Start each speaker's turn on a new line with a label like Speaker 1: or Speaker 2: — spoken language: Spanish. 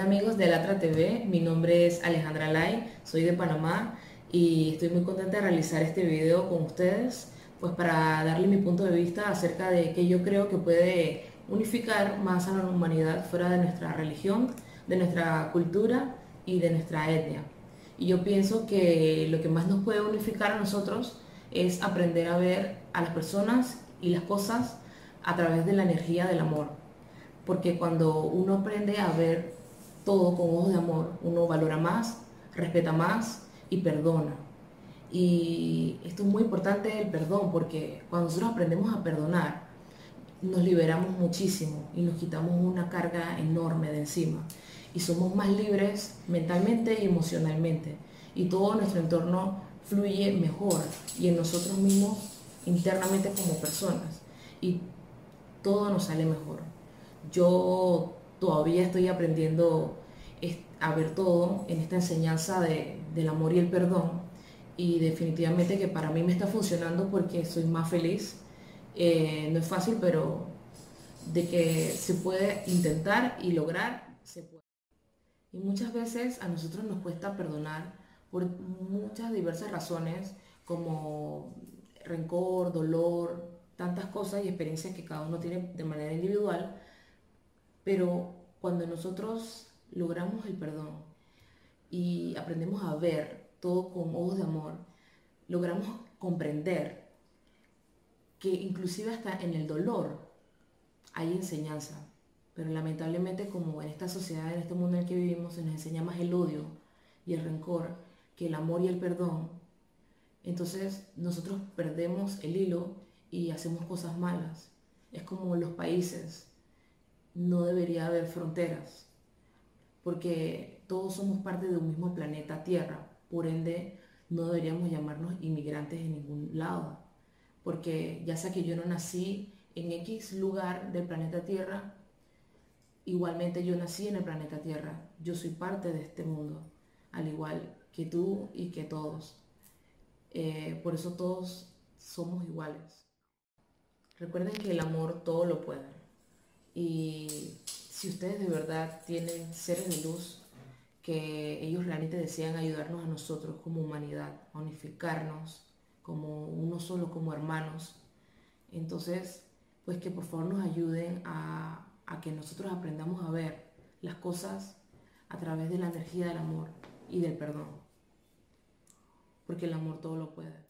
Speaker 1: Hola amigos de Alatra TV, mi nombre es Alejandra Lai, soy de Panamá y estoy muy contenta de realizar este video con ustedes, pues para darle mi punto de vista acerca de que yo creo que puede unificar más a la humanidad fuera de nuestra religión, de nuestra cultura y de nuestra etnia. Y yo pienso que lo que más nos puede unificar a nosotros es aprender a ver a las personas y las cosas a través de la energía del amor. Porque cuando uno aprende a ver todo con ojos de amor, uno valora más, respeta más y perdona. Y esto es muy importante el perdón, porque cuando nosotros aprendemos a perdonar, nos liberamos muchísimo y nos quitamos una carga enorme de encima. Y somos más libres mentalmente y emocionalmente. Y todo nuestro entorno fluye mejor y en nosotros mismos internamente como personas. Y todo nos sale mejor. Yo todavía estoy aprendiendo a ver todo en esta enseñanza del amor y el perdón y definitivamente que para mí me está funcionando porque soy más feliz. Eh, no es fácil, pero de que se puede intentar y lograr, se puede. Y muchas veces a nosotros nos cuesta perdonar por muchas diversas razones, como rencor, dolor, tantas cosas y experiencias que cada uno tiene de manera individual, pero cuando nosotros logramos el perdón y aprendemos a ver todo con ojos de amor, logramos comprender que inclusive hasta en el dolor hay enseñanza. Pero lamentablemente como en esta sociedad, en este mundo en el que vivimos, se nos enseña más el odio y el rencor que el amor y el perdón. Entonces nosotros perdemos el hilo y hacemos cosas malas. Es como los países. No debería haber fronteras, porque todos somos parte de un mismo planeta Tierra. Por ende, no deberíamos llamarnos inmigrantes en ningún lado, porque ya sea que yo no nací en X lugar del planeta Tierra, igualmente yo nací en el planeta Tierra. Yo soy parte de este mundo, al igual que tú y que todos. Eh, por eso todos somos iguales. Recuerden que el amor todo lo puede. Y si ustedes de verdad tienen seres de luz, que ellos realmente desean ayudarnos a nosotros como humanidad, a unificarnos como uno solo, como hermanos, entonces, pues que por favor nos ayuden a, a que nosotros aprendamos a ver las cosas a través de la energía del amor y del perdón. Porque el amor todo lo puede.